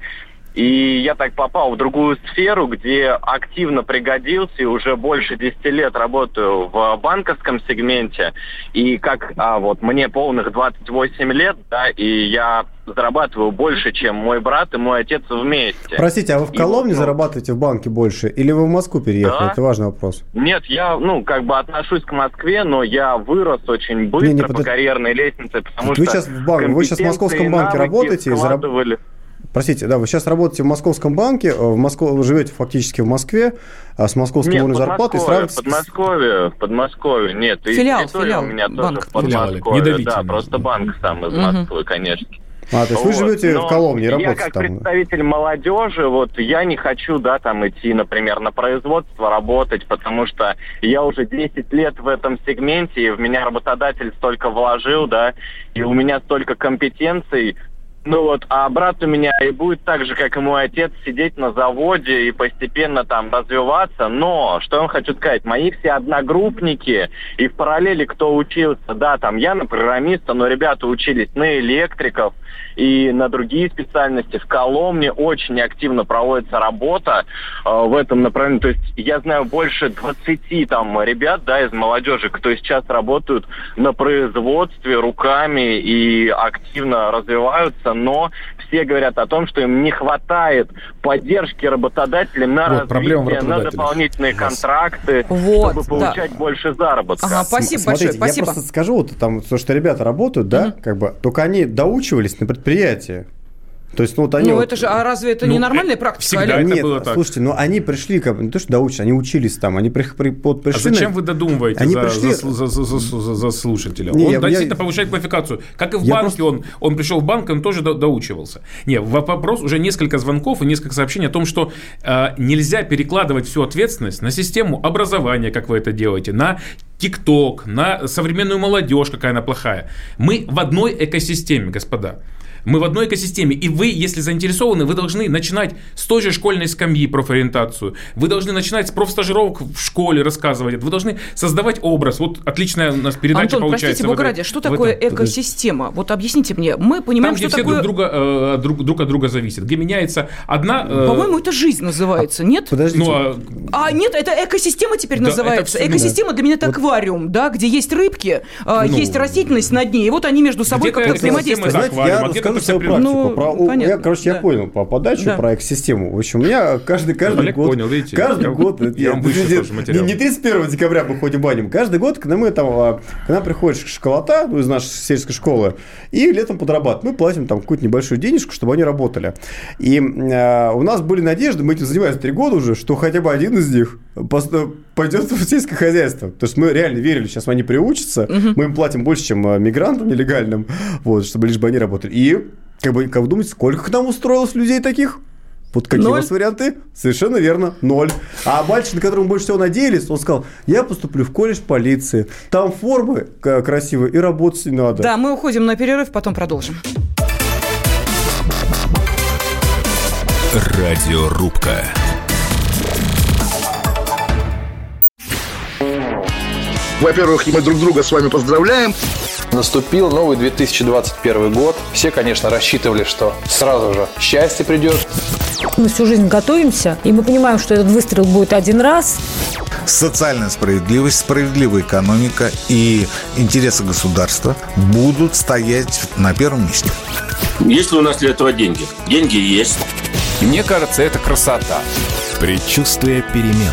и я так попал в другую сферу, где активно пригодился и уже больше 10 лет работаю в банковском сегменте. И как а, вот мне полных 28 лет, да, и я зарабатываю больше, чем мой брат и мой отец вместе. Простите, а вы в И Коломне вот, ну, зарабатываете в банке больше или вы в Москву переехали? Да. Это важный вопрос. Нет, я, ну, как бы отношусь к Москве, но я вырос очень быстро Не, не, по подожди. карьерной лестнице, потому Вы что сейчас в банке, вы сейчас в Московском и банке работаете и зараб- вкладывали. Простите, да, вы сейчас работаете в Московском банке, э, в Москве, вы живете фактически в Москве, а с московским Нет, уровнем зарплаты сравниваете Подмосковье, Подмосковье, нет. и Филиал, территория филиал у меня банка. тоже в Подмосковье, не давите да, нас, просто банк сам из Мгм. Москвы, конечно. А, то есть вы Вот, живете но в Коломне и Я работаете как там? представитель молодежи, вот я не хочу, да, там идти, например, на производство работать, потому что я уже 10 лет в этом сегменте, и в меня работодатель столько вложил, да, и у меня столько компетенций, ну вот, а брат у меня и будет так же, как и мой отец, сидеть на заводе и постепенно там развиваться. Но, что я вам хочу сказать, мои все одногруппники и в параллели кто учился, да, там я на программиста, но ребята учились на электриков и на другие специальности. В Коломне очень активно проводится работа э, в этом направлении. То есть я знаю больше 20 там ребят, да, из молодежи, кто сейчас работают на производстве руками и активно развиваются, но все говорят о том, что им не хватает поддержки работодателя на Вот, развитие, на дополнительные контракты, Вот, чтобы да. получать больше заработка. Ага, спасибо Смотрите, большое, спасибо. я просто скажу, вот там, то, что ребята работают, да, как бы, только они доучивались на предприятии. То есть, ну, вот они Ну, вот- это же, а разве это не нормальная практика? Олег? Нет, слушайте, ну они пришли, как бы, не то, что доучились, они учились там, они при, при- вот А пришли... зачем на- вы додумываете Они за, пришли- за, за- за- за- за- за слушателя? Не, он я- действительно я- повышает квалификацию. Как и в Я банке, он, он пришел в банк, он тоже до- доучивался. Не, вопрос уже несколько звонков и несколько сообщений о том, что э, нельзя перекладывать всю ответственность на систему образования, как вы это делаете, на ТикТок, на современную молодежь, какая она плохая. Мы в одной экосистеме, господа. Мы в одной экосистеме. И вы, если заинтересованы, вы должны начинать с той же школьной скамьи профориентацию. Вы должны начинать с профстажировок в школе рассказывать. Вы должны создавать образ. Вот отличная у нас передача Антон, получается. простите, в Бога ради, что такое этом. экосистема? Вот объясните мне. Мы Там, понимаем, где что все такое... друг, друга, э, друг, друг от друга зависят. Где меняется одна... э, По-моему, это жизнь называется, нет? Подождите. ну, а А нет, это экосистема теперь Да, называется. это Экосистема для меня это аквариум, да, где есть рыбки, а, Ну, есть растительность на дне, и вот они между собой как-то взаимодействуют. за Знаете, я а расскажу это свою вся практику. Ну, про, понятно, я, короче, да. я понял по подаче, Да. про экосистему. В общем, у меня каждый, каждый Олег год... понял, видите? Каждый Я- год... я вам вышлю подождите, тоже материал. Не, не 31 декабря мы ходим баним. Каждый год, когда мы там... а, Когда приходит школота, ну, из нашей сельской школы, и летом подрабатывают, мы платим там какую-то небольшую денежку, чтобы они работали. И а, у нас были надежды, мы этим занимаемся три года уже, что хотя бы один из них пойдет в сельское хозяйство. То есть мы реально верили, сейчас они приучатся, мы им платим больше, чем а, мигрантам нелегальным, вот, чтобы лишь бы они работали. И, как бы, как вы думаете, сколько к нам устроилось людей таких? Вот какие Ноль. у вас варианты? Совершенно верно, ноль. А мальчик, на которого мы больше всего надеялись, он сказал, я поступлю в колледж полиции, там формы красивые и работать не надо. Да, мы уходим на перерыв, потом продолжим. Радиорубка. Во-первых, мы друг друга с вами поздравляем. Наступил новый 2021 год. Все, конечно, рассчитывали, что сразу же счастье придет. Мы всю жизнь готовимся, и мы понимаем, что этот выстрел будет один раз. Социальная справедливость, справедливая экономика и интересы государства будут стоять на первом месте. Есть ли у нас для этого деньги? Деньги есть. Мне кажется, это красота. Предчувствие перемен.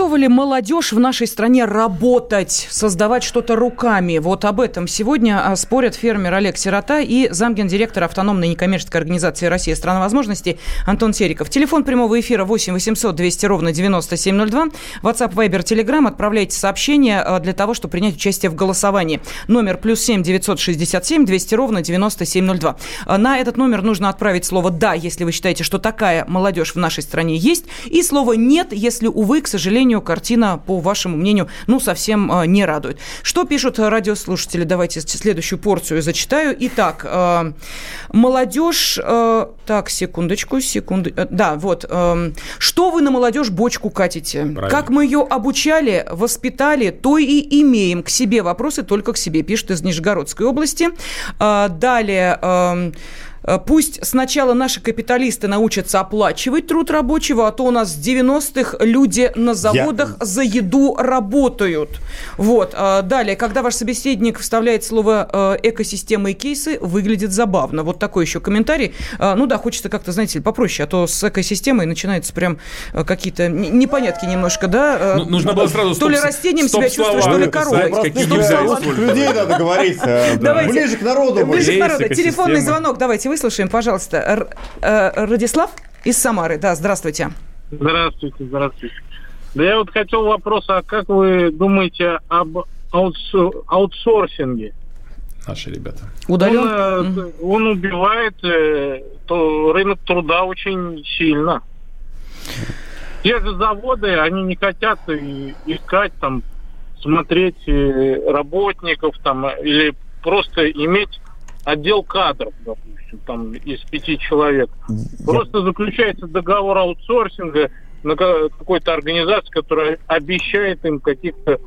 Готова ли молодежь в нашей стране работать, создавать что-то руками? Вот об этом сегодня а, спорят фермер Олег Сирота и замгендиректора автономной некоммерческой организации «Россия. Страна возможностей» Антон Сериков. Телефон прямого эфира 8 800 200 ровно 9702. WhatsApp, Viber, Telegram. Отправляйте сообщения а, для того, чтобы принять участие в голосовании. Номер плюс 7 967 200 ровно 9702. А, На этот номер нужно отправить слово «да», если вы считаете, что такая молодежь в нашей стране есть, и слово «нет», если, увы, к сожалению, картина, по вашему мнению, ну, совсем э, не радует. Что пишут радиослушатели? Давайте следующую порцию зачитаю. Итак, э, молодежь... э, так, секундочку, секунду. да, вот. что вы на молодежь бочку катите? Как мы ее обучали, воспитали, то и имеем к себе вопросы только к себе, пишет из Нижегородской области. Далее... э, Э, Пусть сначала наши капиталисты научатся оплачивать труд рабочего, а то у нас с 90-х люди на заводах за еду работают. Вот. а Далее, когда ваш собеседник вставляет слово э, экосистема и кейсы, выглядит забавно. Вот такой еще комментарий. Ну да, хочется как-то, знаете попроще, а то с экосистемой начинаются прям э, какие-то непонятки немножко, да? Э, Ну, нужно было сразу То ли стоп- растением себя стоп-слова чувствуешь, то ли коровой. какие Стоп людей надо говорить. э. Ближе к народу. Ближе к народу. Телефонный звонок. Давайте выслушаем, пожалуйста. Р- э, Радислав из Самары. Да, здравствуйте. Здравствуйте, здравствуйте. Да я вот хотел вопрос, а как вы думаете об аутсо- аутсорсинге? Наши ребята. Удален? Он, э, он убивает э, то рынок труда очень сильно. Те же заводы, они не хотят искать там, смотреть э, работников там или просто иметь отдел кадров, допустим, там из пяти человек. Просто заключается договор аутсорсинга на ка- какой-то организации, которая обещает им каких-то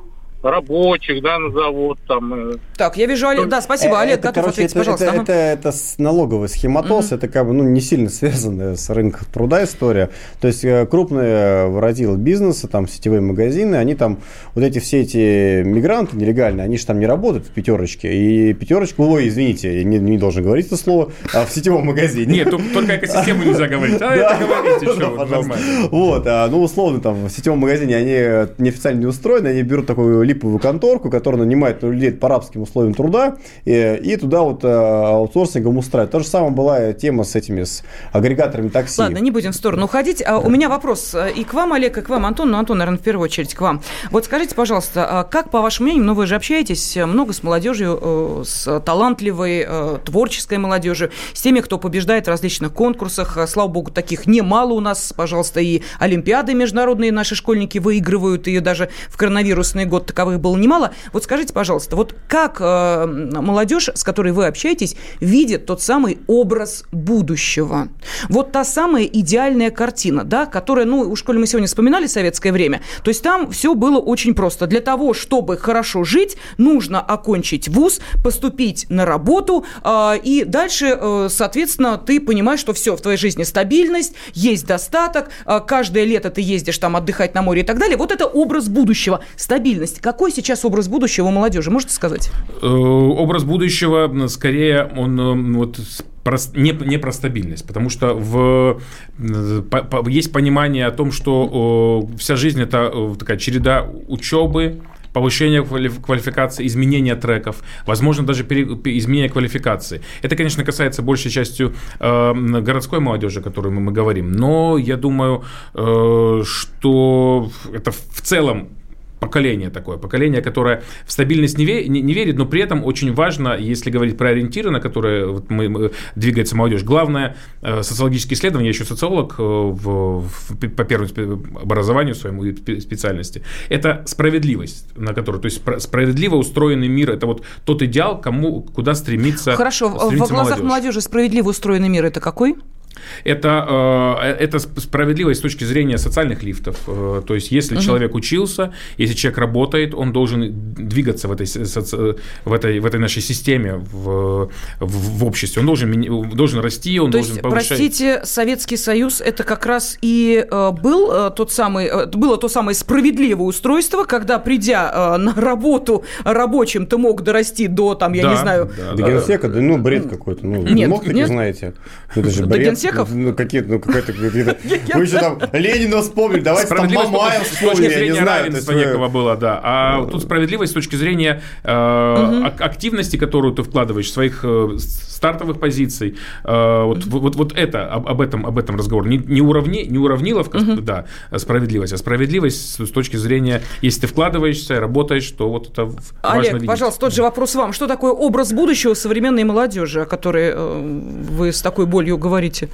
рабочих, да, на завод там. э. Так, я вижу, Олег, да, спасибо, Э, Олег, это, готов короче, ответить, это, пожалуйста. Это, Ага. это, это с- налоговый схематоз, это как бы ну, не сильно связанная с рынком труда история. То есть э, крупные воротилы бизнеса, там сетевые магазины, они там, вот эти все эти мигранты нелегальные, они же там не работают в пятерочке. И пятерочку, ой, извините, я не, не должен говорить это слово, а в сетевом магазине. Нет, только, экосистему нельзя говорить. А это говорите, Да, нормально. Вот, а, ну, условно, там, в сетевом магазине они неофициально не устроены, они берут такую липовую конторку, которая нанимает людей по арабским условиям труда, и, и туда вот а, аутсорсингом устраивает. То же самое была тема с этими, с агрегаторами такси. Ладно, не будем в сторону уходить. А, У меня вопрос э, и к вам, Олег, и к вам, Антон. Ну, Антон, наверное, в первую очередь к вам. Вот скажите, пожалуйста, а как, по вашему мнению, ну, вы же общаетесь э, много с молодежью, э, с талантливой, э, творческой молодежью, с теми, кто побеждает в различных конкурсах. Э, Слава богу, таких немало у нас, пожалуйста, и олимпиады международные наши школьники выигрывают, и даже в коронавирусный год таковых было немало. Вот скажите, пожалуйста, вот как э, молодежь, с которой вы общаетесь, видит тот самый образ будущего? Вот та самая идеальная картина, да, которая, ну, уж коли мы сегодня вспоминали советское время, то есть там все было очень просто. Для того, чтобы хорошо жить, нужно окончить вуз, поступить на работу, э, и дальше, э, соответственно, ты понимаешь, что все, в твоей жизни стабильность, есть достаток, э, каждое лето ты ездишь там отдыхать на море и так далее. Вот это образ будущего, стабильность. Какой сейчас образ будущего у молодежи, можете сказать? Э, Образ будущего, скорее, он э, вот не, не про стабильность, потому что в, по- по- есть понимание о том, что э, вся жизнь это э, такая череда учебы, повышение квали- квалификации, изменение треков, возможно, даже пере- пе- изменение квалификации. Это, конечно, касается большей частью э, городской молодежи, о которой мы, мы говорим, но я думаю, э, что это в целом поколение такое, поколение, которое в стабильность не, ве- не, не верит, но при этом очень важно, если говорить про ориентиры, на которые вот мы, мы- двигается молодежь, главное, э, социологические исследования, я еще социолог э, в, в- по первому образованию своему и специальности, это справедливость, на которую, то есть спра- справедливо устроенный мир, это вот тот идеал, кому, куда стремится Хорошо, в- во стремится глазах молодежь. молодежи справедливо устроенный мир это какой? Это, э, это сп- справедливость с точки зрения социальных лифтов. Э, То есть, если Мгм. человек учился, если человек работает, он должен двигаться в этой, соци- в этой, в этой нашей системе, в, в, в обществе. Он должен, должен расти, он То должен есть, повышать. простите, Советский Союз это как раз и э, был э, тот самый, э, было то самое справедливое устройство, когда придя э, на работу рабочим, ты мог дорасти до, там, я Да, не знаю, До генсека, да ну бред какой-то. Ну, Нет, мог такие нет. знаете. Это же До бред. Генсеков? Ну, какие-то, ну, какая-то... Вы еще там Ленина вспомнили, давайте там Мамаев с точки вспомнили, я не зрения знаю. равенства некого было, да. А тут справедливость с точки зрения э, ак- активности, которую ты вкладываешь, своих э, стартовых позиций. Э, вот, вот, вот это, об, этом, об этом разговор. Не, не, уравни, не уравниловка, да, справедливость, а справедливость с, точки зрения, если ты вкладываешься, работаешь, то вот это важно Олег, видеть. пожалуйста, тот же вопрос вам. Что такое образ будущего современной молодежи, о которой вы с такой болью говорите?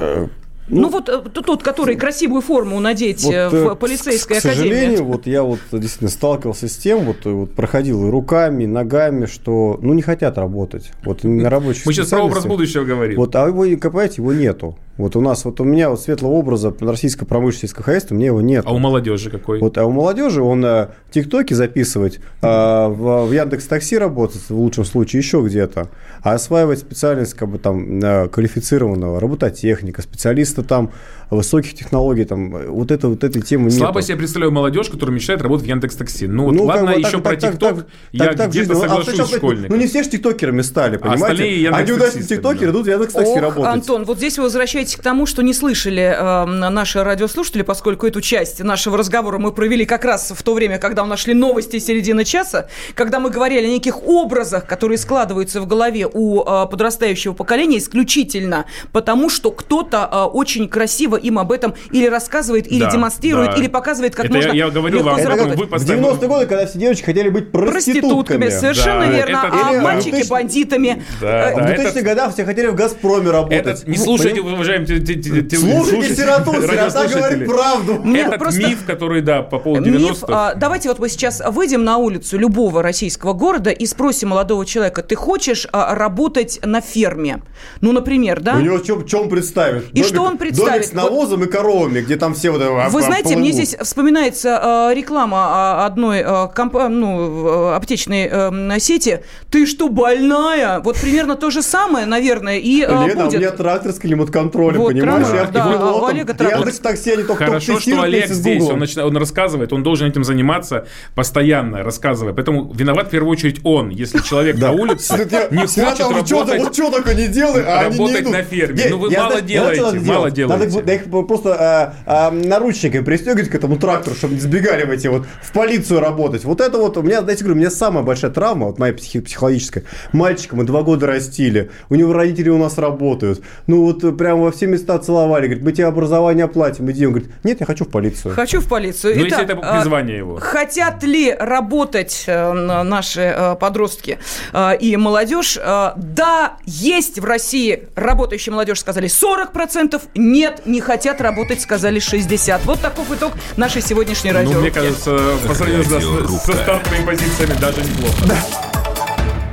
uh, Ну, вот э, тот, который красивую форму надеть Вот, э, э, в полицейской к, к сожалению, академии. вот я вот действительно сталкивался с тем, вот, э, вот проходил и руками, и ногами, что ну не хотят работать. Вот на рабочих Мы сейчас про образ будущего говорим. Вот, а его, как понимаете, его нету. Вот у нас, вот у меня вот светлого образа российского промышленного хозяйства, мне его нет. А у молодежи какой? Вот, а у молодежи он э, в ТикТоке записывать, а в, в Яндекс Такси работать, в лучшем случае еще где-то, а осваивать специальность как бы там э, квалифицированного робототехника, специалиста там высоких технологий, там вот это вот этой темы нет. Слабо себе представляю молодежь, которая мечтает работать в Яндекс Такси. Ну, вот Ну, ладно, как бы еще так- про ТикТок я где-то. Ну, а соглашусь сейчас, с школьником. Ну, не все же тиктокерами стали, А понимаете? остальные А Яндекс.Таксисты, неудачные тиктокеры да. идут в Яндекс Такси работать. Антон, вот здесь вы возвращаетесь к тому, что не слышали э, наши радиослушатели, поскольку эту часть нашего разговора мы провели как раз в то время, когда у нас шли новости середины часа, когда мы говорили о неких образах, которые складываются в голове у э, подрастающего поколения исключительно потому, что кто-то э, очень красиво им об этом или рассказывает, или Да, демонстрирует, да. или показывает, как Это можно я- я говорю легко вам, это заработать. вы В поставили- 90-е годы, когда все девочки хотели быть проститутками. Проститутками, совершенно Да, верно. это- а или- мальчики ну, бандитами. Да, Э, В да, 2000-х это- годах все хотели в «Газпроме» работать. Этот, не Ну, слушайте, поним- уважаемые те- те- те- те- Слушайте слушатели, сироту, сирота говорит правду. Мне Этот просто- миф, который, да, по поводу Миф, 90-х. а, давайте вот мы сейчас выйдем на улицу любого российского города и спросим молодого человека, ты хочешь а, работать на ферме? Ну, например, да? У него что он представит? И что он представит? Домик с навозом и коровами, где там все вот... э, Вы об- знаете, мне здесь вспоминается э, реклама одной э, комп- ну, аптечной э, сети. Ты что, больная? Вот примерно то же самое, наверное, и э, Лена, будет. у меня трактор с климат-контролем, Вот, понимаешь? трактор, Я да, пилотом. а у Олега трактор. Яндекс такси, они только Хорошо, что Олег здесь, он, начина- он рассказывает, он должен этим заниматься постоянно, рассказывая. Поэтому виноват в первую очередь он, если человек на улице не хочет работать. вот что только не делай, а они не работать идут. на ферме. Ну, вы мало делаете, мало делаете. Их просто а, а, наручниками пристегивать к этому трактору, чтобы не сбегали в эти вот в полицию работать. Вот это вот у меня, знаете, говорю, у меня самая большая травма, вот моя психи- психологическая. Мальчика мы два года растили, у него родители у нас работают. Ну вот э, прямо во все места целовали, говорит, мы тебе образование оплатим, иди. Он говорит, нет, я хочу в полицию. Хочу в полицию. Ну, Итак, если это а, призвание его. Хотят ли работать э, наши э, подростки э, и молодежь? Э, Да, есть в России работающая молодежь, сказали 40%. Нет, не хотят работать, сказали 60%. Вот таков итог нашей сегодняшней Ну, радио. мне кажется, по сравнению с, с- со стартовыми позициями даже неплохо.